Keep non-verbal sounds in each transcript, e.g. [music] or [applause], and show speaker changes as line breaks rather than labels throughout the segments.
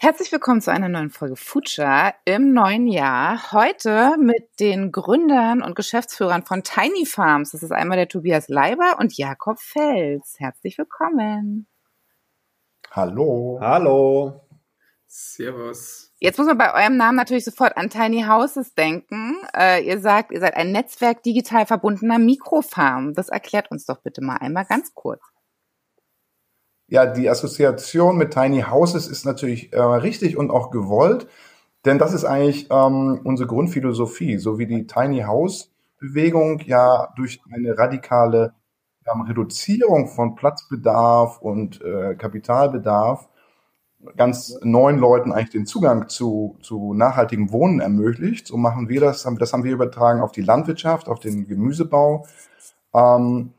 Herzlich willkommen zu einer neuen Folge Future im neuen Jahr. Heute mit den Gründern und Geschäftsführern von Tiny Farms. Das ist einmal der Tobias Leiber und Jakob Fels. Herzlich willkommen.
Hallo.
Hallo.
Servus. Jetzt muss man bei eurem Namen natürlich sofort an Tiny Houses denken. Äh, ihr sagt, ihr seid ein Netzwerk digital verbundener Mikrofarm. Das erklärt uns doch bitte mal einmal ganz kurz.
Ja, die Assoziation mit Tiny Houses ist natürlich äh, richtig und auch gewollt, denn das ist eigentlich ähm, unsere Grundphilosophie, so wie die Tiny House Bewegung ja durch eine radikale ähm, Reduzierung von Platzbedarf und äh, Kapitalbedarf ganz neuen Leuten eigentlich den Zugang zu, zu nachhaltigem Wohnen ermöglicht. So machen wir das, das haben wir übertragen auf die Landwirtschaft, auf den Gemüsebau. Ähm,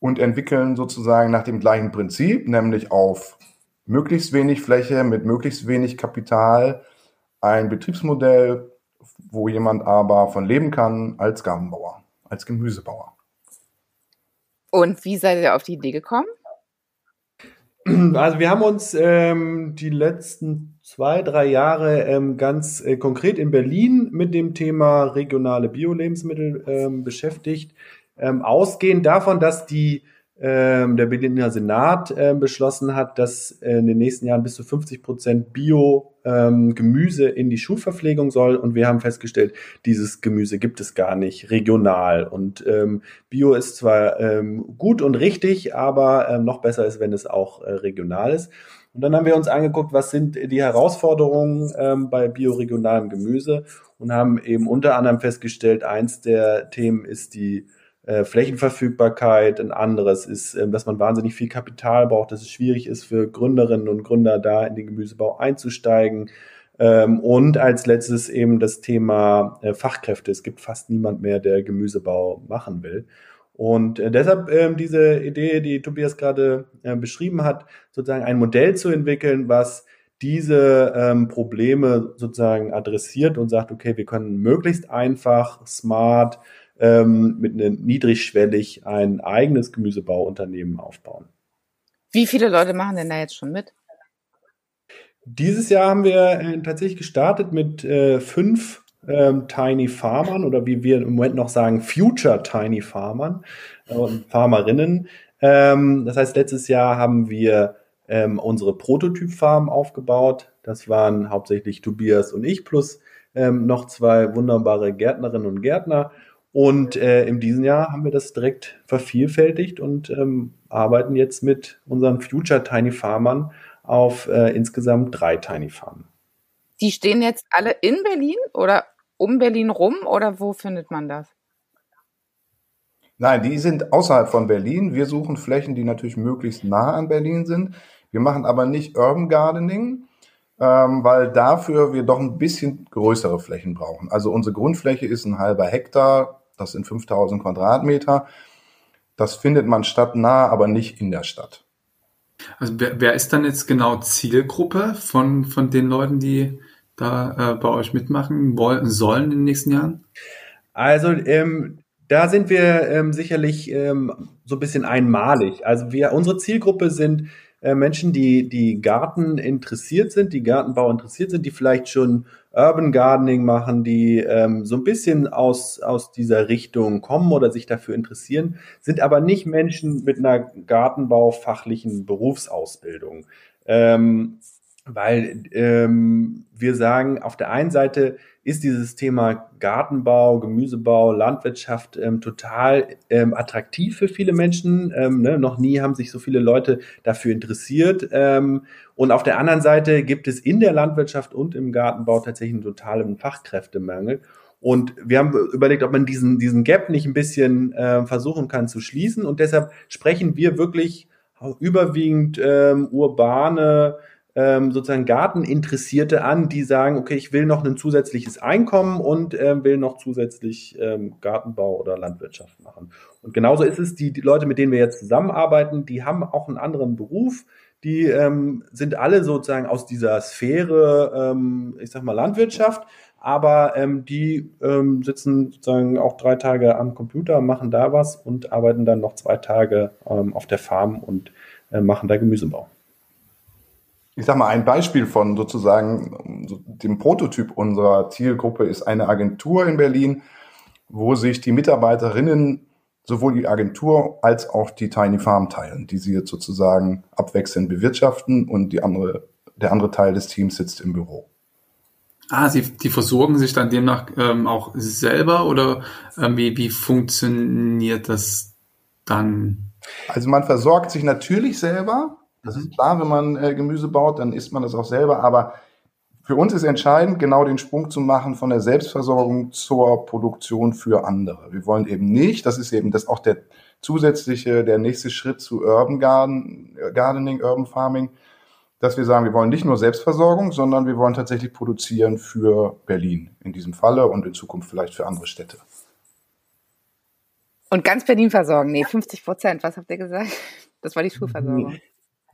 und entwickeln sozusagen nach dem gleichen Prinzip, nämlich auf möglichst wenig Fläche mit möglichst wenig Kapital ein Betriebsmodell, wo jemand aber von leben kann als Gartenbauer, als Gemüsebauer.
Und wie seid ihr auf die Idee gekommen?
Also wir haben uns ähm, die letzten zwei, drei Jahre ähm, ganz äh, konkret in Berlin mit dem Thema regionale Bio-Lebensmittel ähm, beschäftigt. Ähm, ausgehend davon, dass die ähm, der Berliner Senat äh, beschlossen hat, dass in den nächsten Jahren bis zu 50 Prozent Bio-Gemüse ähm, in die Schulverpflegung soll. Und wir haben festgestellt, dieses Gemüse gibt es gar nicht regional. Und ähm, Bio ist zwar ähm, gut und richtig, aber ähm, noch besser ist, wenn es auch äh, regional ist. Und dann haben wir uns angeguckt, was sind die Herausforderungen ähm, bei bioregionalem Gemüse und haben eben unter anderem festgestellt, eins der Themen ist die äh, Flächenverfügbarkeit, ein anderes ist, äh, dass man wahnsinnig viel Kapital braucht, dass es schwierig ist für Gründerinnen und Gründer da in den Gemüsebau einzusteigen. Ähm, und als letztes eben das Thema äh, Fachkräfte. Es gibt fast niemand mehr, der Gemüsebau machen will. Und äh, deshalb ähm, diese Idee, die Tobias gerade beschrieben hat, sozusagen ein Modell zu entwickeln, was diese ähm, Probleme sozusagen adressiert und sagt, okay, wir können möglichst einfach, smart, ähm, mit einem niedrigschwellig ein eigenes Gemüsebauunternehmen aufbauen.
Wie viele Leute machen denn da jetzt schon mit?
Dieses Jahr haben wir äh, tatsächlich gestartet mit äh, fünf ähm, Tiny Farmern oder wie wir im Moment noch sagen, Future Tiny Farmern äh, und Farmerinnen. Ähm, das heißt, letztes Jahr haben wir ähm, unsere Prototyp-Farm aufgebaut. Das waren hauptsächlich Tobias und ich plus ähm, noch zwei wunderbare Gärtnerinnen und Gärtner. Und äh, in diesem Jahr haben wir das direkt vervielfältigt und ähm, arbeiten jetzt mit unseren Future Tiny Farmern auf äh, insgesamt drei Tiny Farmen.
Die stehen jetzt alle in Berlin oder um Berlin rum oder wo findet man das?
Nein, die sind außerhalb von Berlin. Wir suchen Flächen, die natürlich möglichst nah an Berlin sind. Wir machen aber nicht Urban Gardening, ähm, weil dafür wir doch ein bisschen größere Flächen brauchen. Also unsere Grundfläche ist ein halber Hektar, das sind 5000 Quadratmeter. Das findet man stadtnah, aber nicht in der Stadt.
Also wer, wer ist dann jetzt genau Zielgruppe von, von den Leuten, die da äh, bei euch mitmachen wollen, sollen in den nächsten Jahren?
Also ähm, da sind wir ähm, sicherlich ähm, so ein bisschen einmalig. Also wir, unsere Zielgruppe sind äh, Menschen, die, die Garten interessiert sind, die Gartenbau interessiert sind, die vielleicht schon Urban Gardening machen, die ähm, so ein bisschen aus, aus dieser Richtung kommen oder sich dafür interessieren, sind aber nicht Menschen mit einer gartenbaufachlichen Berufsausbildung. Ähm, weil ähm, wir sagen, auf der einen Seite ist dieses Thema Gartenbau, Gemüsebau, Landwirtschaft ähm, total ähm, attraktiv für viele Menschen. Ähm, ne? Noch nie haben sich so viele Leute dafür interessiert. Ähm, und auf der anderen Seite gibt es in der Landwirtschaft und im Gartenbau tatsächlich einen totalen Fachkräftemangel. Und wir haben überlegt, ob man diesen, diesen Gap nicht ein bisschen äh, versuchen kann zu schließen. Und deshalb sprechen wir wirklich überwiegend ähm, urbane ähm, sozusagen Garteninteressierte an, die sagen, okay, ich will noch ein zusätzliches Einkommen und ähm, will noch zusätzlich ähm, Gartenbau oder Landwirtschaft machen. Und genauso ist es, die, die Leute, mit denen wir jetzt zusammenarbeiten, die haben auch einen anderen Beruf. Die ähm, sind alle sozusagen aus dieser Sphäre, ähm, ich sag mal, Landwirtschaft, aber ähm, die ähm, sitzen sozusagen auch drei Tage am Computer, machen da was und arbeiten dann noch zwei Tage ähm, auf der Farm und äh, machen da Gemüsebau.
Ich sag mal, ein Beispiel von sozusagen dem Prototyp unserer Zielgruppe ist eine Agentur in Berlin, wo sich die Mitarbeiterinnen sowohl die Agentur als auch die Tiny Farm teilen, die sie jetzt sozusagen abwechselnd bewirtschaften und die andere, der andere Teil des Teams sitzt im Büro.
Ah, sie, die versorgen sich dann demnach ähm, auch selber oder ähm, wie, wie funktioniert das dann?
Also man versorgt sich natürlich selber. Das ist klar, wenn man äh, Gemüse baut, dann isst man das auch selber. Aber für uns ist entscheidend, genau den Sprung zu machen von der Selbstversorgung zur Produktion für andere. Wir wollen eben nicht, das ist eben das auch der zusätzliche, der nächste Schritt zu Urban Garden, Gardening, Urban Farming, dass wir sagen, wir wollen nicht nur Selbstversorgung, sondern wir wollen tatsächlich produzieren für Berlin in diesem Falle und in Zukunft vielleicht für andere Städte.
Und ganz Berlin versorgen? Nee, 50 Prozent. Was habt ihr gesagt? Das war die Schulversorgung.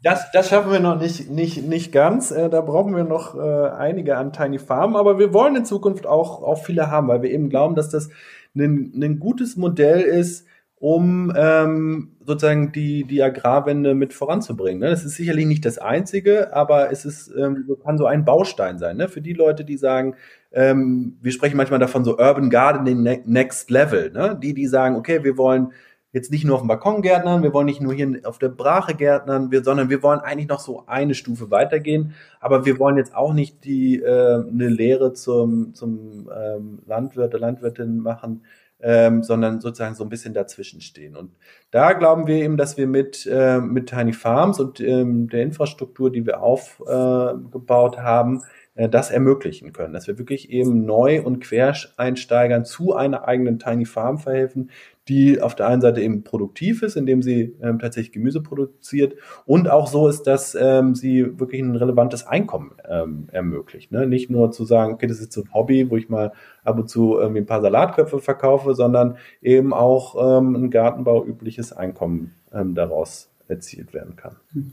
Das, das schaffen wir noch nicht, nicht, nicht ganz. Äh, da brauchen wir noch äh, einige an Tiny Farm, aber wir wollen in Zukunft auch, auch viele haben, weil wir eben glauben, dass das ein, ein gutes Modell ist, um ähm, sozusagen die, die Agrarwende mit voranzubringen. Ne? Das ist sicherlich nicht das Einzige, aber es ist, ähm, kann so ein Baustein sein. Ne? Für die Leute, die sagen, ähm, wir sprechen manchmal davon so Urban Gardening ne-, Next Level. Ne? Die, die sagen, okay, wir wollen jetzt nicht nur auf dem Balkon gärtnern, wir wollen nicht nur hier auf der Brache gärtnern, wir, sondern wir wollen eigentlich noch so eine Stufe weitergehen. Aber wir wollen jetzt auch nicht die äh, eine Lehre zum, zum ähm, Landwirt oder Landwirtin machen, ähm, sondern sozusagen so ein bisschen dazwischen stehen. Und da glauben wir eben, dass wir mit, äh, mit Tiny Farms und ähm, der Infrastruktur, die wir aufgebaut äh, haben, äh, das ermöglichen können, dass wir wirklich eben Neu- und Quereinsteigern zu einer eigenen Tiny Farm verhelfen, die auf der einen Seite eben produktiv ist, indem sie ähm, tatsächlich Gemüse produziert und auch so ist, dass ähm, sie wirklich ein relevantes Einkommen ähm, ermöglicht. Ne? Nicht nur zu sagen, okay, das ist so ein Hobby, wo ich mal ab und zu irgendwie ein paar Salatköpfe verkaufe, sondern eben auch ähm, ein Gartenbau übliches Einkommen ähm, daraus erzielt werden kann. Mhm.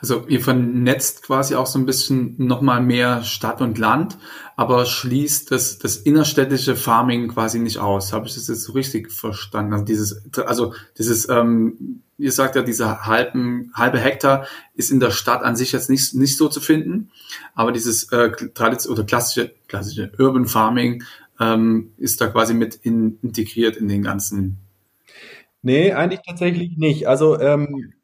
Also ihr vernetzt quasi auch so ein bisschen nochmal mehr Stadt und Land, aber schließt das, das innerstädtische Farming quasi nicht aus. Habe ich das jetzt so richtig verstanden? Also dieses, also dieses, ähm, ihr sagt ja, dieser halben, halbe Hektar ist in der Stadt an sich jetzt nicht, nicht so zu finden, aber dieses äh, oder klassische, klassische Urban Farming ähm, ist da quasi mit in, integriert in den ganzen
Nee, eigentlich tatsächlich nicht. Also ähm,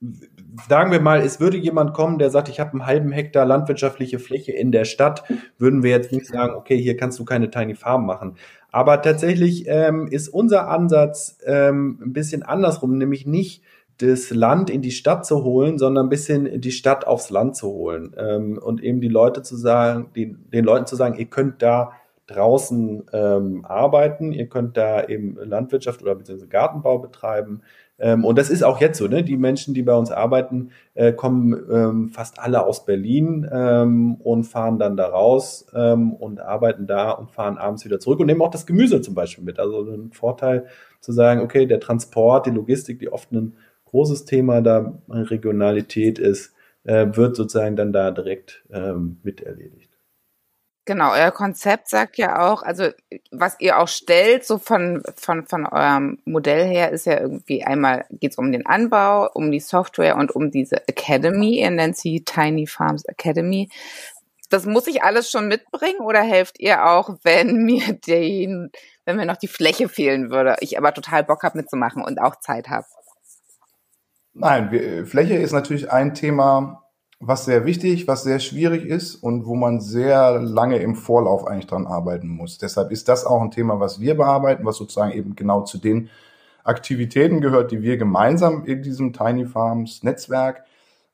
sagen wir mal, es würde jemand kommen, der sagt, ich habe einen halben Hektar landwirtschaftliche Fläche in der Stadt, würden wir jetzt nicht sagen, okay, hier kannst du keine Tiny Farm machen. Aber tatsächlich ähm, ist unser Ansatz ähm, ein bisschen andersrum, nämlich nicht das Land in die Stadt zu holen, sondern ein bisschen die Stadt aufs Land zu holen ähm, und eben die Leute zu sagen, die, den Leuten zu sagen, ihr könnt da draußen ähm, arbeiten, ihr könnt da eben Landwirtschaft oder beziehungsweise Gartenbau betreiben, ähm, und das ist auch jetzt so, ne? Die Menschen, die bei uns arbeiten, äh, kommen ähm, fast alle aus Berlin ähm, und fahren dann da raus ähm, und arbeiten da und fahren abends wieder zurück und nehmen auch das Gemüse zum Beispiel mit. Also ein Vorteil zu sagen, okay, der Transport, die Logistik, die oft ein großes Thema da Regionalität ist, äh, wird sozusagen dann da direkt ähm, mit erledigt.
Genau, euer Konzept sagt ja auch, also was ihr auch stellt, so von, von, von eurem Modell her, ist ja irgendwie einmal geht es um den Anbau, um die Software und um diese Academy. Ihr nennt sie Tiny Farms Academy. Das muss ich alles schon mitbringen oder helft ihr auch, wenn mir den, wenn mir noch die Fläche fehlen würde, ich aber total Bock habe mitzumachen und auch Zeit habe?
Nein, wir, Fläche ist natürlich ein Thema, was sehr wichtig, was sehr schwierig ist und wo man sehr lange im Vorlauf eigentlich dran arbeiten muss. Deshalb ist das auch ein Thema, was wir bearbeiten, was sozusagen eben genau zu den Aktivitäten gehört, die wir gemeinsam in diesem Tiny Farms Netzwerk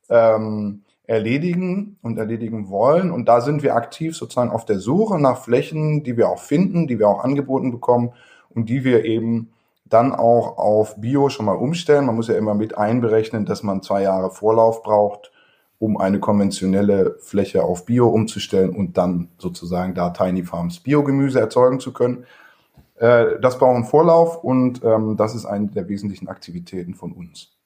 ähm, erledigen und erledigen wollen. Und da sind wir aktiv sozusagen auf der Suche nach Flächen, die wir auch finden, die wir auch angeboten bekommen und die wir eben dann auch auf Bio schon mal umstellen. Man muss ja immer mit einberechnen, dass man zwei Jahre Vorlauf braucht um eine konventionelle Fläche auf Bio umzustellen und dann sozusagen da Tiny Farms Biogemüse erzeugen zu können. Äh, das braucht Vorlauf und ähm, das ist eine der wesentlichen Aktivitäten von uns.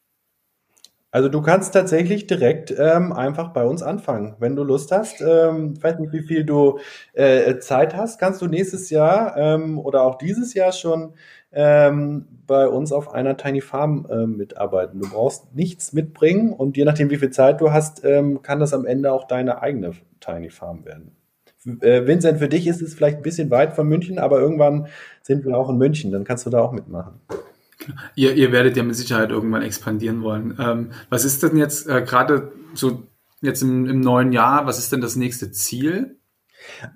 Also du kannst tatsächlich direkt ähm, einfach bei uns anfangen, wenn du Lust hast. Ähm, ich weiß nicht, wie viel du äh, Zeit hast. Kannst du nächstes Jahr ähm, oder auch dieses Jahr schon ähm, bei uns auf einer Tiny Farm äh, mitarbeiten. Du brauchst nichts mitbringen und je nachdem, wie viel Zeit du hast, ähm, kann das am Ende auch deine eigene Tiny Farm werden. Äh, Vincent, für dich ist es vielleicht ein bisschen weit von München, aber irgendwann sind wir auch in München, dann kannst du da auch mitmachen.
Ihr, ihr werdet ja mit Sicherheit irgendwann expandieren wollen. Ähm, was ist denn jetzt äh, gerade so jetzt im, im neuen Jahr, was ist denn das nächste Ziel?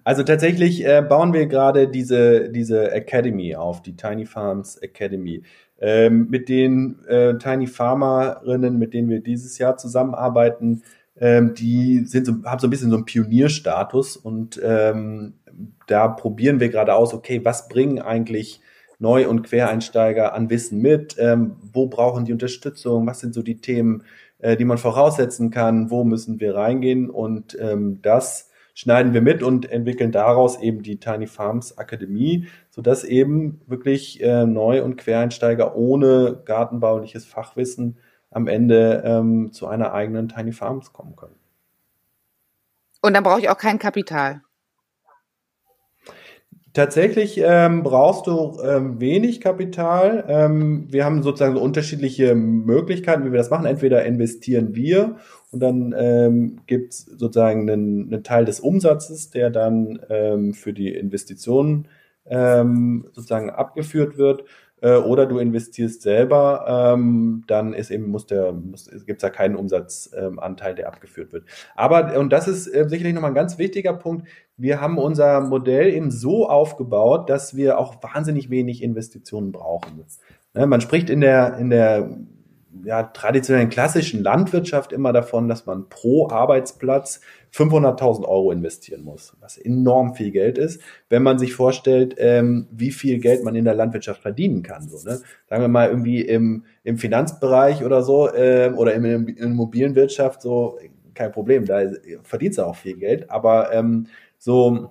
Also tatsächlich äh, bauen wir gerade diese, diese Academy auf, die Tiny Farms Academy. Ähm, mit den äh, Tiny Farmerinnen, mit denen wir dieses Jahr zusammenarbeiten, ähm, die sind so, haben so ein bisschen so einen Pionierstatus und ähm, da probieren wir gerade aus, okay, was bringen eigentlich Neu- und Quereinsteiger an Wissen mit? Ähm, wo brauchen die Unterstützung? Was sind so die Themen, äh, die man voraussetzen kann? Wo müssen wir reingehen? Und ähm, das schneiden wir mit und entwickeln daraus eben die Tiny Farms Akademie, sodass eben wirklich äh, Neu- und Quereinsteiger ohne gartenbauliches Fachwissen am Ende ähm, zu einer eigenen Tiny Farms kommen können.
Und dann brauche ich auch kein Kapital.
Tatsächlich ähm, brauchst du ähm, wenig Kapital. Ähm, wir haben sozusagen so unterschiedliche Möglichkeiten, wie wir das machen. Entweder investieren wir und dann ähm, gibt es sozusagen einen, einen Teil des Umsatzes, der dann ähm, für die Investitionen ähm, sozusagen abgeführt wird äh, oder du investierst selber, ähm, dann ist eben muss der muss, gibt's da keinen Umsatzanteil, ähm, der abgeführt wird. Aber und das ist äh, sicherlich nochmal ein ganz wichtiger Punkt. Wir haben unser Modell eben so aufgebaut, dass wir auch wahnsinnig wenig Investitionen brauchen. Ne, man spricht in der in der ja, traditionellen klassischen Landwirtschaft immer davon, dass man pro Arbeitsplatz 500.000 Euro investieren muss, was enorm viel Geld ist, wenn man sich vorstellt, ähm, wie viel Geld man in der Landwirtschaft verdienen kann. So, ne? Sagen wir mal irgendwie im, im Finanzbereich oder so ähm, oder in der Immobilienwirtschaft so, kein Problem, da verdient du auch viel Geld, aber ähm, so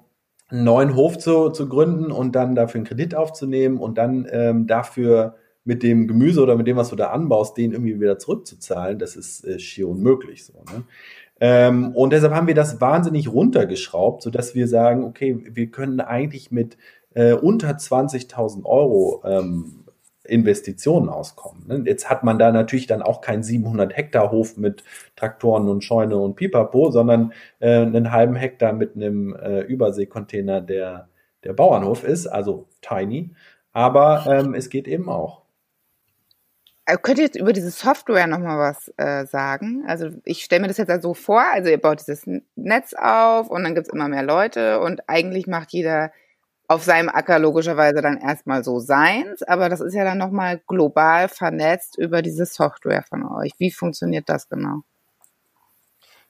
einen neuen Hof zu, zu gründen und dann dafür einen Kredit aufzunehmen und dann ähm, dafür mit dem Gemüse oder mit dem, was du da anbaust, den irgendwie wieder zurückzuzahlen, das ist äh, schier unmöglich so. Ne? Ähm, und deshalb haben wir das wahnsinnig runtergeschraubt, so dass wir sagen, okay, wir können eigentlich mit äh, unter 20.000 Euro ähm, Investitionen auskommen. Ne? Jetzt hat man da natürlich dann auch keinen 700 Hektar Hof mit Traktoren und Scheune und Pipapo, sondern äh, einen halben Hektar mit einem äh, Überseekontainer, der der Bauernhof ist, also tiny. Aber ähm, es geht eben auch.
Äh, könnt ihr jetzt über diese Software nochmal was äh, sagen? Also ich stelle mir das jetzt so vor, also ihr baut dieses Netz auf und dann gibt's immer mehr Leute und eigentlich macht jeder auf seinem Acker logischerweise dann erstmal so seins, aber das ist ja dann nochmal global vernetzt über diese Software von euch. Wie funktioniert das genau?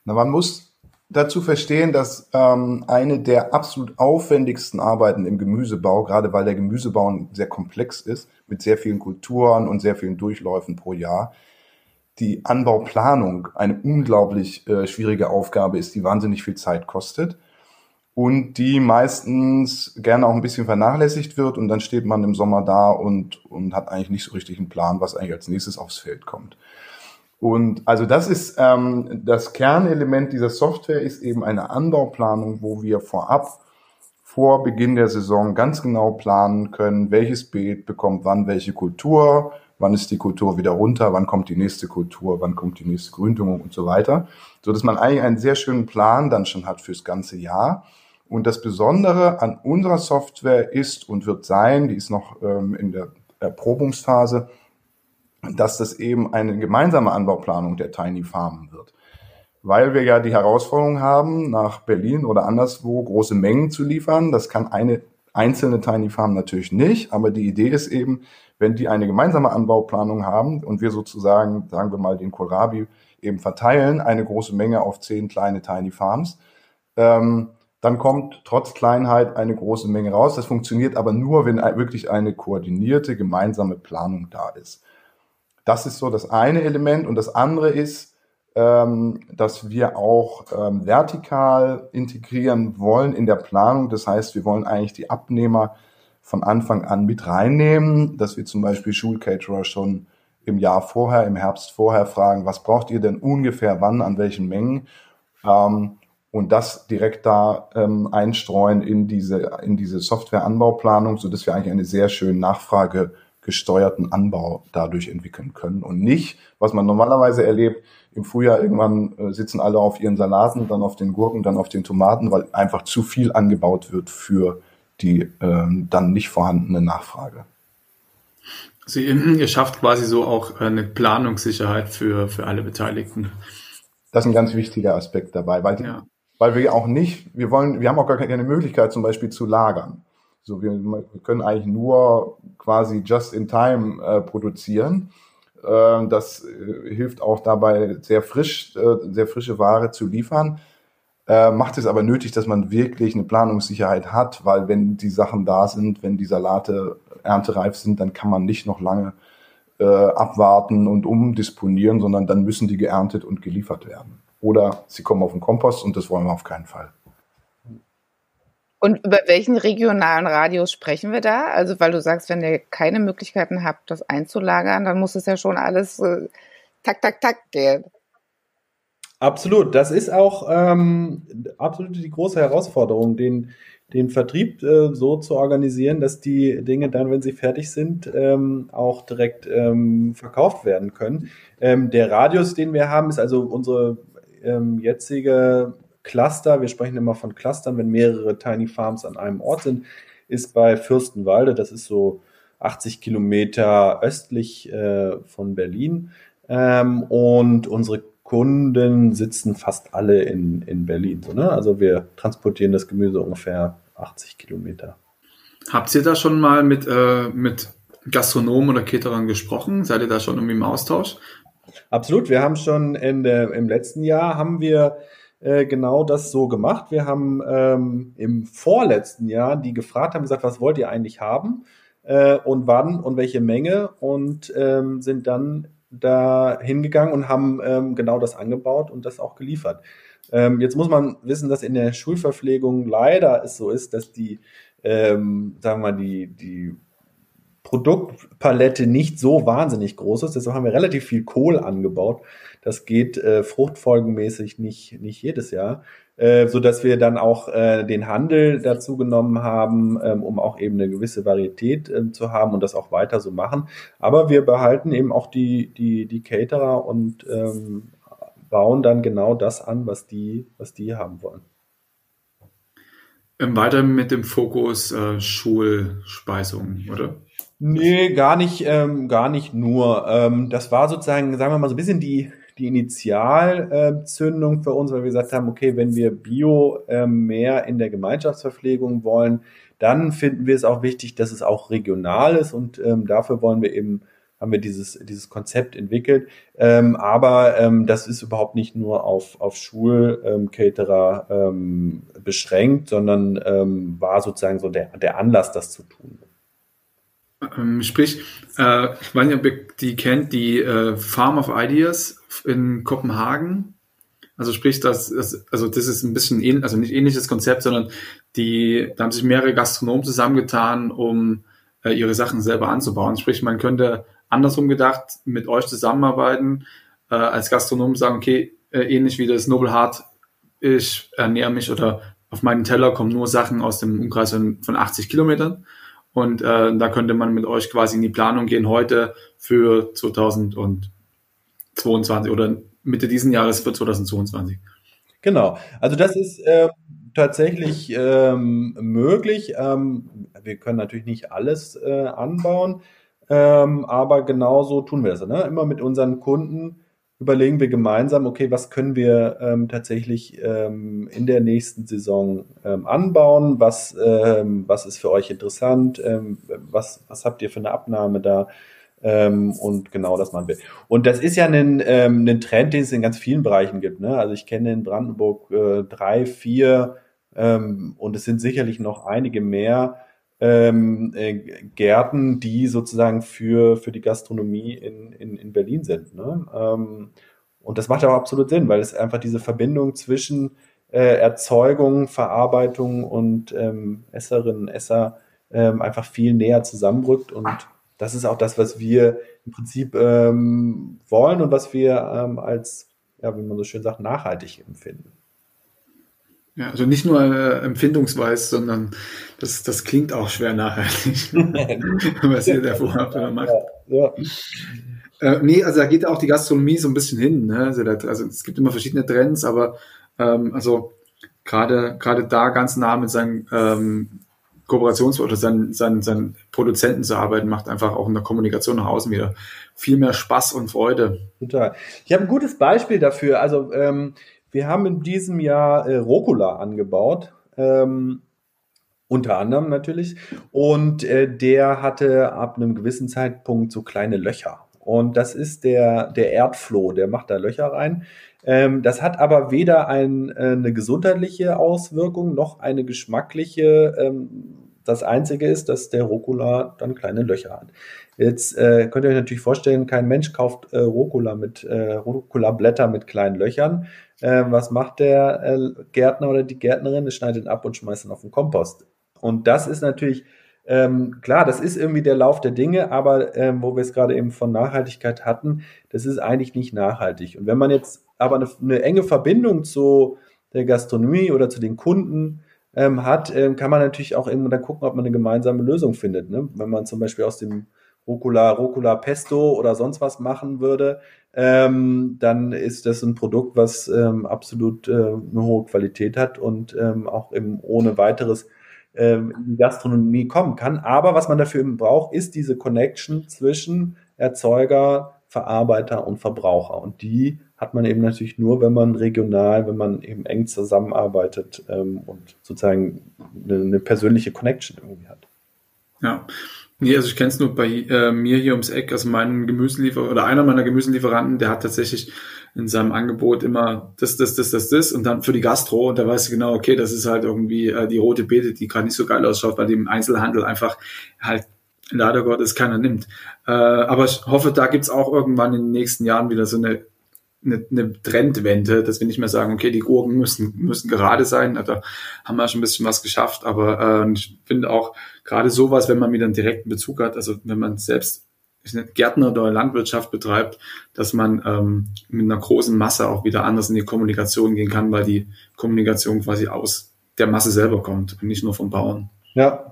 Na, man muss dazu verstehen, dass ähm, eine der absolut aufwendigsten Arbeiten im Gemüsebau, gerade weil der Gemüsebau sehr komplex ist, mit sehr vielen Kulturen und sehr vielen Durchläufen pro Jahr, die Anbauplanung eine unglaublich äh, schwierige Aufgabe ist, die wahnsinnig viel Zeit kostet und die meistens gerne auch ein bisschen vernachlässigt wird und dann steht man im Sommer da und, und hat eigentlich nicht so richtig einen Plan, was eigentlich als nächstes aufs Feld kommt. Und also das ist ähm, das Kernelement dieser Software ist eben eine Anbauplanung, wo wir vorab vor Beginn der Saison ganz genau planen können, welches Beet bekommt wann welche Kultur, wann ist die Kultur wieder runter, wann kommt die nächste Kultur, wann kommt die nächste Gründung und so weiter, so dass man eigentlich einen sehr schönen Plan dann schon hat fürs ganze Jahr. Und das Besondere an unserer Software ist und wird sein, die ist noch ähm, in der Erprobungsphase, dass das eben eine gemeinsame Anbauplanung der Tiny Farmen wird. Weil wir ja die Herausforderung haben, nach Berlin oder anderswo große Mengen zu liefern. Das kann eine einzelne Tiny Farm natürlich nicht, aber die Idee ist eben, wenn die eine gemeinsame Anbauplanung haben und wir sozusagen, sagen wir mal, den Kohlrabi eben verteilen, eine große Menge auf zehn kleine Tiny Farms, ähm, dann kommt trotz Kleinheit eine große Menge raus. Das funktioniert aber nur, wenn wirklich eine koordinierte gemeinsame Planung da ist. Das ist so das eine Element. Und das andere ist, ähm, dass wir auch ähm, vertikal integrieren wollen in der Planung. Das heißt, wir wollen eigentlich die Abnehmer von Anfang an mit reinnehmen, dass wir zum Beispiel Schulcaterer schon im Jahr vorher, im Herbst vorher fragen, was braucht ihr denn ungefähr wann, an welchen Mengen? Ähm, und das direkt da ähm, einstreuen in diese, in diese Softwareanbauplanung, so dass wir eigentlich eine sehr schön nachfragegesteuerten Anbau dadurch entwickeln können und nicht, was man normalerweise erlebt, im Frühjahr irgendwann äh, sitzen alle auf ihren Salaten, dann auf den Gurken, dann auf den Tomaten, weil einfach zu viel angebaut wird für die ähm, dann nicht vorhandene Nachfrage.
Also ihr, ihr schafft quasi so auch eine Planungssicherheit für, für alle Beteiligten.
Das ist ein ganz wichtiger Aspekt dabei, weil, ja. weil wir auch nicht, wir wollen, wir haben auch gar keine Möglichkeit zum Beispiel zu lagern. So, wir, können eigentlich nur quasi just in time äh, produzieren. Äh, das äh, hilft auch dabei, sehr frisch, äh, sehr frische Ware zu liefern. Äh, macht es aber nötig, dass man wirklich eine Planungssicherheit hat, weil wenn die Sachen da sind, wenn die Salate erntereif sind, dann kann man nicht noch lange äh, abwarten und umdisponieren, sondern dann müssen die geerntet und geliefert werden. Oder sie kommen auf den Kompost und das wollen wir auf keinen Fall.
Und über welchen regionalen Radius sprechen wir da? Also, weil du sagst, wenn ihr keine Möglichkeiten habt, das einzulagern, dann muss es ja schon alles äh, tak, tak, tak gehen.
Absolut. Das ist auch ähm, absolut die große Herausforderung, den, den Vertrieb äh, so zu organisieren, dass die Dinge dann, wenn sie fertig sind, ähm, auch direkt ähm, verkauft werden können. Ähm, der Radius, den wir haben, ist also unsere ähm, jetzige Cluster. Wir sprechen immer von Clustern, wenn mehrere Tiny Farms an einem Ort sind, ist bei Fürstenwalde. Das ist so 80 Kilometer östlich äh, von Berlin. Ähm, und unsere Kunden sitzen fast alle in, in Berlin. So, ne? Also wir transportieren das Gemüse ungefähr 80 Kilometer.
Habt ihr da schon mal mit, äh, mit Gastronomen oder Caterern gesprochen? Seid ihr da schon irgendwie im Austausch?
Absolut. Wir haben schon in der, im letzten Jahr haben wir äh, genau das so gemacht. Wir haben ähm, im vorletzten Jahr die gefragt, haben gesagt, was wollt ihr eigentlich haben äh, und wann und welche Menge und ähm, sind dann da hingegangen und haben ähm, genau das angebaut und das auch geliefert. Ähm, jetzt muss man wissen, dass in der Schulverpflegung leider es so ist, dass die, ähm, sagen wir mal, die, die Produktpalette nicht so wahnsinnig groß ist. Deshalb haben wir relativ viel Kohl angebaut. Das geht äh, fruchtfolgenmäßig nicht, nicht jedes Jahr äh, so dass wir dann auch äh, den Handel dazu genommen haben, ähm, um auch eben eine gewisse Varietät äh, zu haben und das auch weiter so machen. Aber wir behalten eben auch die, die, die Caterer und ähm, bauen dann genau das an, was die, was die haben wollen.
Ähm, weiter mit dem Fokus äh, Schulspeisung, oder?
Nee, gar nicht, ähm, gar nicht nur. Ähm, das war sozusagen, sagen wir mal, so ein bisschen die, die Initialzündung für uns, weil wir gesagt haben, okay, wenn wir Bio ähm, mehr in der Gemeinschaftsverpflegung wollen, dann finden wir es auch wichtig, dass es auch regional ist und ähm, dafür wollen wir eben haben wir dieses, dieses Konzept entwickelt. Ähm, aber ähm, das ist überhaupt nicht nur auf, auf Schulcaterer ähm, beschränkt, sondern ähm, war sozusagen so der, der Anlass, das zu tun.
Ähm, sprich, äh, ich weiß nicht, ob ihr die kennt, die äh, Farm of Ideas in Kopenhagen. Also sprich, das, das, also das ist ein bisschen, ähn, also nicht ähnliches Konzept, sondern die, da haben sich mehrere Gastronomen zusammengetan, um äh, ihre Sachen selber anzubauen. Sprich, man könnte andersrum gedacht mit euch zusammenarbeiten, äh, als Gastronom sagen, okay, äh, ähnlich wie das Noble Heart, ich ernähre mich oder auf meinen Teller kommen nur Sachen aus dem Umkreis von, von 80 Kilometern. Und äh, da könnte man mit euch quasi in die Planung gehen heute für 2000 und 2022 oder Mitte diesen Jahres für 2022.
Genau. Also das ist äh, tatsächlich ähm, möglich. Ähm, wir können natürlich nicht alles äh, anbauen, ähm, aber genauso tun wir das. Ne? Immer mit unseren Kunden überlegen wir gemeinsam, okay, was können wir ähm, tatsächlich ähm, in der nächsten Saison ähm, anbauen? Was, ähm, was ist für euch interessant? Ähm, was, was habt ihr für eine Abnahme da? Ähm, und genau das machen wir. Und das ist ja ein, ähm, ein Trend, den es in ganz vielen Bereichen gibt. Ne? Also ich kenne in Brandenburg äh, drei, vier ähm, und es sind sicherlich noch einige mehr ähm, äh, Gärten, die sozusagen für, für die Gastronomie in, in, in Berlin sind. Ne? Ähm, und das macht auch absolut Sinn, weil es einfach diese Verbindung zwischen äh, Erzeugung, Verarbeitung und ähm, Esserinnen, Esser ähm, einfach viel näher zusammenrückt. Und das ist auch das, was wir im Prinzip ähm, wollen und was wir ähm, als, ja, wie man so schön sagt, nachhaltig empfinden.
Ja, also nicht nur äh, empfindungsweise, sondern das, das klingt auch schwer nachhaltig, [laughs] was ihr da vorher macht. Ja, ja. Äh, nee, also da geht auch die Gastronomie so ein bisschen hin. Ne? Also, da, also es gibt immer verschiedene Trends, aber ähm, also gerade gerade da ganz nah mit seinen ähm, Kooperations- oder seinen, seinen, seinen Produzenten zu arbeiten, macht einfach auch in der Kommunikation nach außen wieder viel mehr Spaß und Freude.
Total. Ich habe ein gutes Beispiel dafür. Also ähm, wir haben in diesem Jahr äh, Rucola angebaut. Ähm, unter anderem natürlich. Und äh, der hatte ab einem gewissen Zeitpunkt so kleine Löcher. Und das ist der, der Erdfloh, der macht da Löcher rein. Ähm, das hat aber weder ein, äh, eine gesundheitliche Auswirkung noch eine geschmackliche. Ähm, das Einzige ist, dass der Rucola dann kleine Löcher hat. Jetzt äh, könnt ihr euch natürlich vorstellen, kein Mensch kauft äh, Rucola mit äh, Rucola-Blätter mit kleinen Löchern. Äh, was macht der äh, Gärtner oder die Gärtnerin? Es schneidet ihn ab und schmeißt ihn auf den Kompost. Und das ist natürlich ähm, klar, das ist irgendwie der Lauf der Dinge, aber ähm, wo wir es gerade eben von Nachhaltigkeit hatten, das ist eigentlich nicht nachhaltig. Und wenn man jetzt aber eine, eine enge Verbindung zu der Gastronomie oder zu den Kunden ähm, hat, ähm, kann man natürlich auch irgendwann dann gucken, ob man eine gemeinsame Lösung findet. Ne? Wenn man zum Beispiel aus dem Rucola, Rucola Pesto oder sonst was machen würde, ähm, dann ist das ein Produkt, was ähm, absolut äh, eine hohe Qualität hat und ähm, auch eben ohne weiteres ähm, in die Gastronomie kommen kann. Aber was man dafür eben braucht, ist diese Connection zwischen Erzeuger, Verarbeiter und Verbraucher. Und die hat man eben natürlich nur, wenn man regional, wenn man eben eng zusammenarbeitet ähm, und sozusagen eine, eine, persönliche Connection irgendwie hat.
Ja. Nee, also ich kenne es nur bei äh, mir hier ums Eck, also mein Gemüselieferer oder einer meiner Gemüselieferanten, der hat tatsächlich in seinem Angebot immer das, das, das, das, das und dann für die Gastro und da weißt du genau, okay, das ist halt irgendwie äh, die rote Beete, die gerade nicht so geil ausschaut, weil die im Einzelhandel einfach halt leider Gottes keiner nimmt. Äh, aber ich hoffe, da gibt's auch irgendwann in den nächsten Jahren wieder so eine, eine, eine Trendwende, dass wir nicht mehr sagen, okay, die Gurken müssen, müssen gerade sein. Da haben wir schon ein bisschen was geschafft. Aber äh, ich finde auch gerade sowas, wenn man wieder einen direkten Bezug hat, also wenn man selbst Gärtner oder Landwirtschaft betreibt, dass man ähm, mit einer großen Masse auch wieder anders in die Kommunikation gehen kann, weil die Kommunikation quasi aus der Masse selber kommt und nicht nur vom Bauern.
Ja.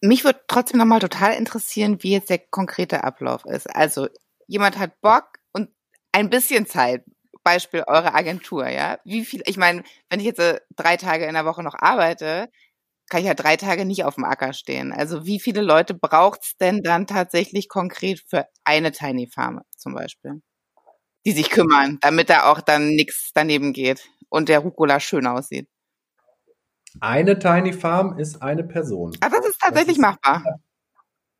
Mich würde trotzdem nochmal total interessieren, wie jetzt der konkrete Ablauf ist. Also jemand hat Bock ein bisschen Zeit. Beispiel eure Agentur, ja. Wie viel, ich meine, wenn ich jetzt äh, drei Tage in der Woche noch arbeite, kann ich ja drei Tage nicht auf dem Acker stehen. Also wie viele Leute braucht's denn dann tatsächlich konkret für eine Tiny Farm zum Beispiel, die sich kümmern, damit da auch dann nichts daneben geht und der Rucola schön aussieht?
Eine Tiny Farm ist eine Person.
Ah, das ist tatsächlich das ist, machbar.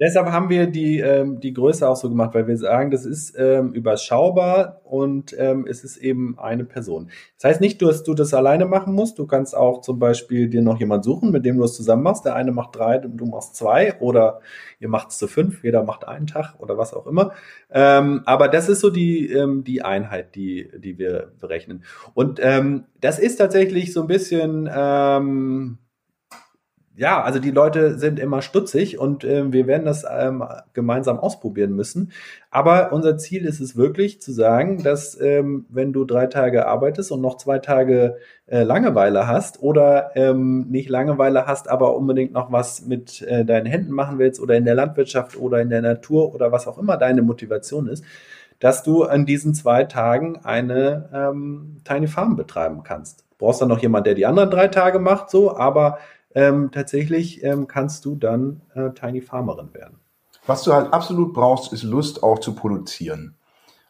Deshalb haben wir die, ähm, die Größe auch so gemacht, weil wir sagen, das ist ähm, überschaubar und ähm, es ist eben eine Person. Das heißt nicht, dass du das alleine machen musst. Du kannst auch zum Beispiel dir noch jemand suchen, mit dem du es zusammen machst. Der eine macht drei und du machst zwei oder ihr macht es zu fünf, jeder macht einen Tag oder was auch immer. Ähm, aber das ist so die, ähm, die Einheit, die, die wir berechnen. Und ähm, das ist tatsächlich so ein bisschen... Ähm, ja, also die Leute sind immer stutzig und äh, wir werden das ähm, gemeinsam ausprobieren müssen. Aber unser Ziel ist es wirklich zu sagen, dass ähm, wenn du drei Tage arbeitest und noch zwei Tage äh, Langeweile hast oder ähm, nicht Langeweile hast, aber unbedingt noch was mit äh, deinen Händen machen willst oder in der Landwirtschaft oder in der Natur oder was auch immer deine Motivation ist, dass du an diesen zwei Tagen eine ähm, Tiny Farm betreiben kannst. Brauchst dann noch jemand, der die anderen drei Tage macht, so, aber ähm, tatsächlich ähm, kannst du dann äh, Tiny Farmerin werden.
Was du halt absolut brauchst, ist Lust auch zu produzieren.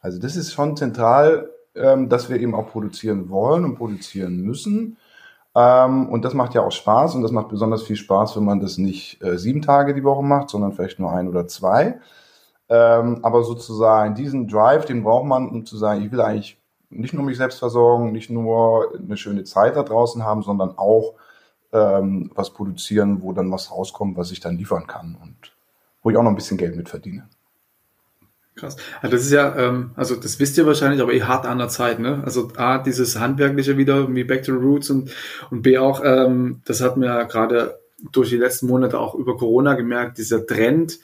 Also das ist schon zentral, ähm, dass wir eben auch produzieren wollen und produzieren müssen. Ähm, und das macht ja auch Spaß und das macht besonders viel Spaß, wenn man das nicht äh, sieben Tage die Woche macht, sondern vielleicht nur ein oder zwei. Ähm, aber sozusagen diesen Drive, den braucht man, um zu sagen, ich will eigentlich nicht nur mich selbst versorgen, nicht nur eine schöne Zeit da draußen haben, sondern auch ähm, was produzieren, wo dann was rauskommt, was ich dann liefern kann und wo ich auch noch ein bisschen Geld mit verdiene.
Krass. Also das ist ja, ähm, also das wisst ihr wahrscheinlich, aber eh hart an der Zeit, ne? Also A, dieses Handwerkliche wieder, wie Back to the Roots und, und B auch, ähm, das hat mir ja gerade durch die letzten Monate auch über Corona gemerkt, dieser Trend,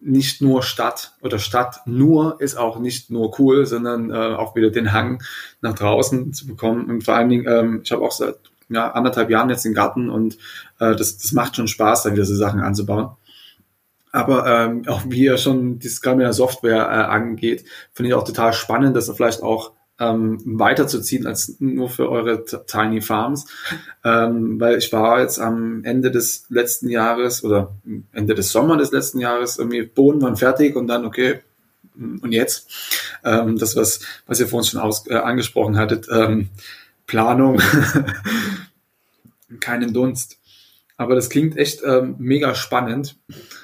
nicht nur Stadt oder Stadt nur ist auch nicht nur cool, sondern äh, auch wieder den Hang nach draußen zu bekommen. Und vor allen Dingen, ähm, ich habe auch seit ja, anderthalb Jahren jetzt den Garten und äh, das, das macht schon Spaß, da wieder so Sachen anzubauen. Aber ähm, [laughs] auch wie ihr schon dieses gerade mit der Software äh, angeht, finde ich auch total spannend, dass er vielleicht auch ähm, weiterzuziehen als nur für eure Tiny Farms. [laughs] Ähm, weil ich war jetzt am Ende des letzten Jahres oder Ende des Sommers des letzten Jahres, irgendwie Boden waren fertig und dann, okay, und jetzt? Ähm, das, was, was ihr vorhin schon aus, äh, angesprochen hattet, ähm, Planung, [laughs] keinen Dunst. Aber das klingt echt ähm, mega spannend.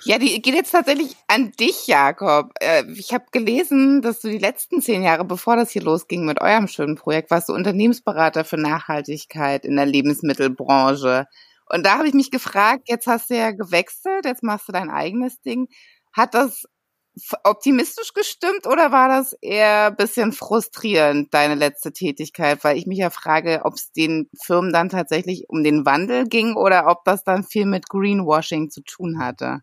Ja, die geht jetzt tatsächlich an dich, Jakob. Äh, ich habe gelesen, dass du die letzten zehn Jahre, bevor das hier losging mit eurem schönen Projekt, warst du Unternehmensberater für Nachhaltigkeit in der Lebensmittelbranche. Und da habe ich mich gefragt, jetzt hast du ja gewechselt, jetzt machst du dein eigenes Ding. Hat das optimistisch gestimmt oder war das eher ein bisschen frustrierend, deine letzte Tätigkeit? Weil ich mich ja frage, ob es den Firmen dann tatsächlich um den Wandel ging oder ob das dann viel mit Greenwashing zu tun hatte.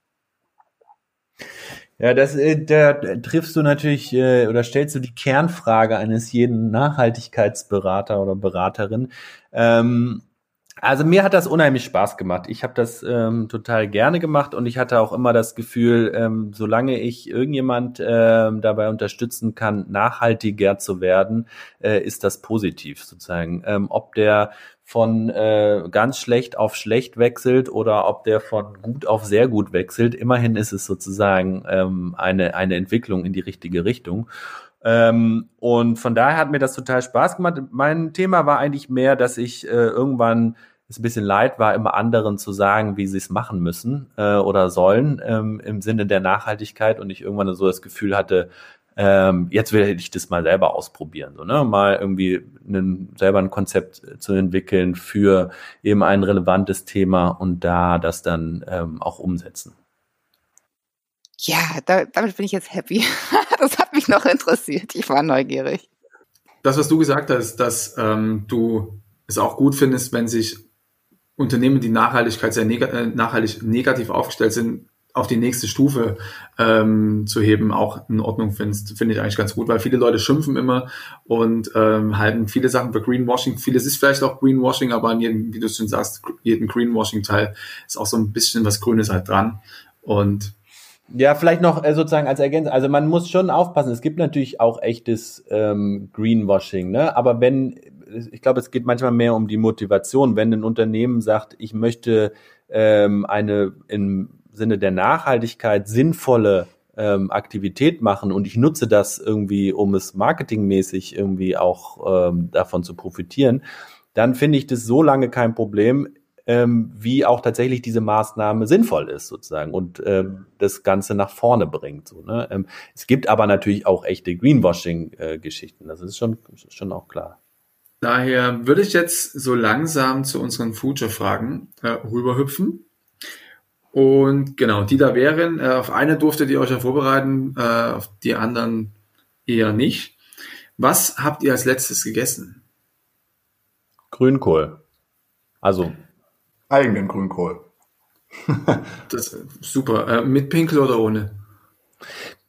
Ja, das, äh, da triffst du natürlich äh, oder stellst du die Kernfrage eines jeden Nachhaltigkeitsberater oder Beraterin. Ähm, also mir hat das unheimlich Spaß gemacht. Ich habe das ähm, total gerne gemacht und ich hatte auch immer das Gefühl, ähm, solange ich irgendjemand ähm, dabei unterstützen kann, nachhaltiger zu werden, äh, ist das positiv sozusagen. Ähm, ob der von äh, ganz schlecht auf schlecht wechselt oder ob der von gut auf sehr gut wechselt, immerhin ist es sozusagen ähm, eine, eine Entwicklung in die richtige Richtung. Ähm, und von daher hat mir das total Spaß gemacht. Mein Thema war eigentlich mehr, dass ich äh, irgendwann es ein bisschen leid war, immer anderen zu sagen, wie sie es machen müssen äh, oder sollen ähm, im Sinne der Nachhaltigkeit und ich irgendwann so das Gefühl hatte, ähm, jetzt will ich das mal selber ausprobieren, so, ne? mal irgendwie einen, selber ein Konzept zu entwickeln für eben ein relevantes Thema und da das dann ähm, auch umsetzen.
Ja, da, damit bin ich jetzt happy. [laughs] das hat mich noch interessiert. Ich war neugierig.
Das, was du gesagt hast, dass ähm, du es auch gut findest, wenn sich Unternehmen, die Nachhaltigkeit sehr neg äh, nachhaltig negativ aufgestellt sind, auf die nächste Stufe ähm, zu heben, auch in Ordnung findest, finde ich eigentlich ganz gut, weil viele Leute schimpfen immer und ähm, halten viele Sachen für Greenwashing. Vieles ist vielleicht auch Greenwashing, aber an jedem, wie du schon sagst, jeden Greenwashing-Teil ist auch so ein bisschen was Grünes halt dran. Und
ja, vielleicht noch äh, sozusagen als Ergänzung. Also man muss schon aufpassen. Es gibt natürlich auch echtes ähm, Greenwashing, ne? Aber wenn ich glaube, es geht manchmal mehr um die Motivation. Wenn ein Unternehmen sagt, ich möchte ähm, eine im Sinne der Nachhaltigkeit sinnvolle ähm, Aktivität machen und ich nutze das irgendwie, um es marketingmäßig irgendwie auch ähm, davon zu profitieren, dann finde ich das so lange kein Problem, ähm, wie auch tatsächlich diese Maßnahme sinnvoll ist sozusagen und ähm, das Ganze nach vorne bringt. So, ne? ähm, es gibt aber natürlich auch echte Greenwashing-Geschichten, äh, das ist schon, schon auch klar.
Daher würde ich jetzt so langsam zu unseren Future-Fragen äh, rüberhüpfen. Und genau, die da wären, äh, auf eine durftet ihr euch ja vorbereiten, äh, auf die anderen eher nicht. Was habt ihr als letztes gegessen?
Grünkohl. Also.
Eigenen Grünkohl. [laughs]
das, super. Äh, mit Pinkel oder ohne?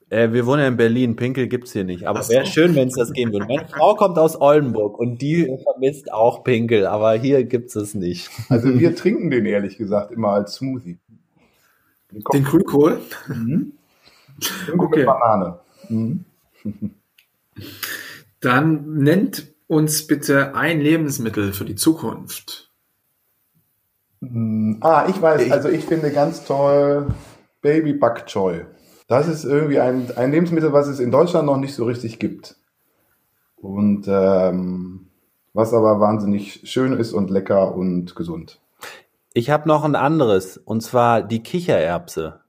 Äh, wir wohnen ja in Berlin, Pinkel gibt's hier nicht. Aber wäre schön, wenn es das geben würde. Meine Frau kommt aus Oldenburg und die vermisst auch Pinkel, aber hier gibt's es nicht.
Also wir [laughs] trinken den ehrlich gesagt immer als Smoothie.
Den, den Grünkohl? Mhm.
Okay. Banane. Mhm.
Dann nennt uns bitte ein Lebensmittel für die Zukunft.
Mhm. Ah, ich weiß, also ich finde ganz toll Baby Bak Choy. Das ist irgendwie ein, ein Lebensmittel, was es in Deutschland noch nicht so richtig gibt. Und ähm, was aber wahnsinnig schön ist und lecker und gesund.
Ich habe noch ein anderes, und zwar die Kichererbse.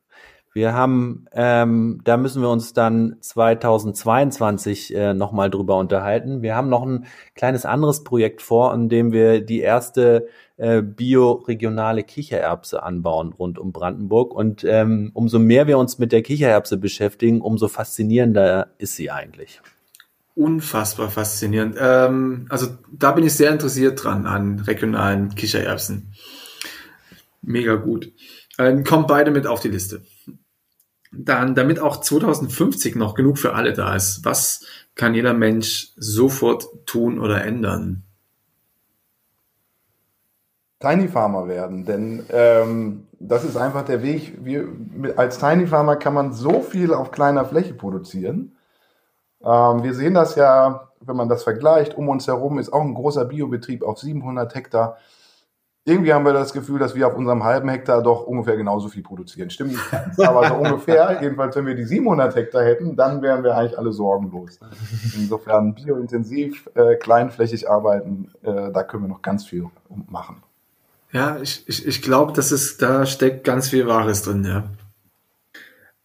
Wir haben, ähm, da müssen wir uns dann 2022 äh, nochmal drüber unterhalten. Wir haben noch ein kleines anderes Projekt vor, in dem wir die erste äh, bioregionale Kichererbse anbauen rund um Brandenburg. Und ähm, umso mehr wir uns mit der Kichererbse beschäftigen, umso faszinierender ist sie eigentlich.
Unfassbar faszinierend. Ähm, also da bin ich sehr interessiert dran an regionalen Kichererbsen. Mega gut. Ähm, kommt beide mit auf die Liste. Dann, damit auch 2050 noch genug für alle da ist, was kann jeder Mensch sofort tun oder ändern?
Tiny Farmer werden, denn ähm, das ist einfach der Weg. Wir, als Tiny Farmer kann man so viel auf kleiner Fläche produzieren. Ähm, wir sehen das ja, wenn man das vergleicht, um uns herum ist auch ein großer Biobetrieb auf 700 Hektar. Irgendwie haben wir das Gefühl, dass wir auf unserem halben Hektar doch ungefähr genauso viel produzieren. Stimmt nicht ganz, aber so ungefähr. [laughs] Jedenfalls, wenn wir die 700 Hektar hätten, dann wären wir eigentlich alle sorgenlos. Insofern biointensiv, äh, kleinflächig arbeiten, äh, da können wir noch ganz viel machen.
Ja, ich, ich, ich glaube, dass es, da steckt ganz viel Wahres drin, ja.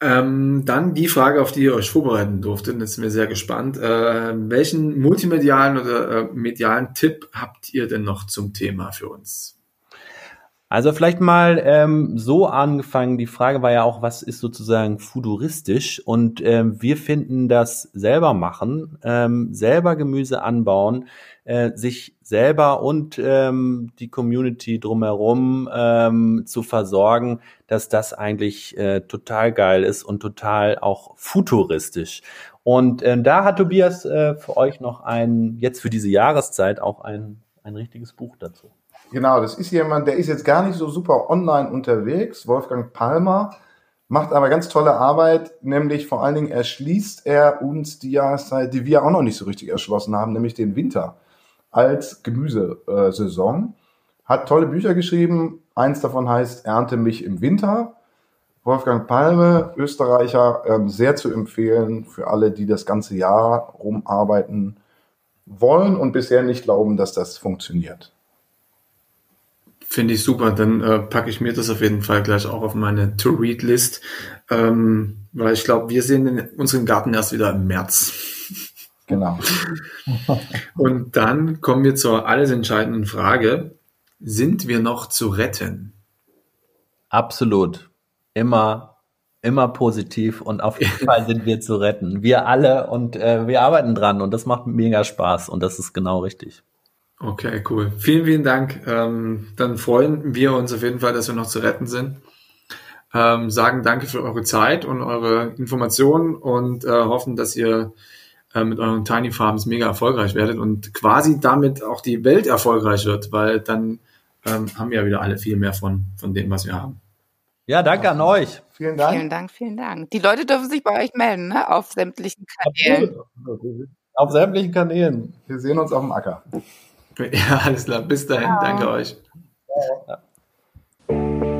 Ähm, dann die Frage, auf die ihr euch vorbereiten durftet, jetzt sind wir sehr gespannt. Äh, welchen multimedialen oder äh, medialen Tipp habt ihr denn noch zum Thema für uns?
Also vielleicht mal ähm, so angefangen, die Frage war ja auch, was ist sozusagen futuristisch? Und ähm, wir finden das selber machen, ähm, selber Gemüse anbauen, äh, sich selber und ähm, die Community drumherum ähm, zu versorgen, dass das eigentlich äh, total geil ist und total auch futuristisch. Und äh, da hat Tobias äh, für euch noch ein, jetzt für diese Jahreszeit auch ein, ein richtiges Buch dazu.
Genau, das ist jemand, der ist jetzt gar nicht so super online unterwegs, Wolfgang Palmer, macht aber ganz tolle Arbeit, nämlich vor allen Dingen erschließt er uns die Jahreszeit, die wir auch noch nicht so richtig erschlossen haben, nämlich den Winter als Gemüsesaison. Hat tolle Bücher geschrieben, eins davon heißt Ernte mich im Winter. Wolfgang Palme, Österreicher, ähm, sehr zu empfehlen für alle, die das ganze Jahr rumarbeiten wollen und bisher nicht glauben, dass das funktioniert.
Finde ich super. Dann äh, packe ich mir das auf jeden Fall gleich auch auf meine To-Read-List, ähm, weil ich glaube, wir sehen in unseren Garten erst wieder im März.
Genau. [laughs]
Und dann kommen wir zur alles entscheidenden Frage. Sind wir noch zu retten?
Absolut. Immer, immer positiv und auf jeden [laughs] Fall sind wir zu retten. Wir alle und äh, wir arbeiten dran und das macht mega Spaß und das ist genau richtig.
Okay, cool. Vielen, vielen Dank. Ähm, dann freuen wir uns auf jeden Fall, dass wir noch zu retten sind. Ähm, sagen danke für eure Zeit und eure Informationen und äh, hoffen, dass ihr äh, mit euren Tiny Farms mega erfolgreich werdet und quasi damit auch die Welt erfolgreich wird, weil dann ähm, haben wir ja wieder alle viel mehr von, von dem, was wir haben.
Ja, danke an euch.
Vielen Dank. Vielen Dank, vielen Dank. Die Leute dürfen sich bei euch melden, ne? Auf sämtlichen Kanälen.
Auf sämtlichen Kanälen.
Wir sehen uns auf dem Acker. [laughs]
Ja, alles klar. Bis dahin. Ja. Danke euch. Ja.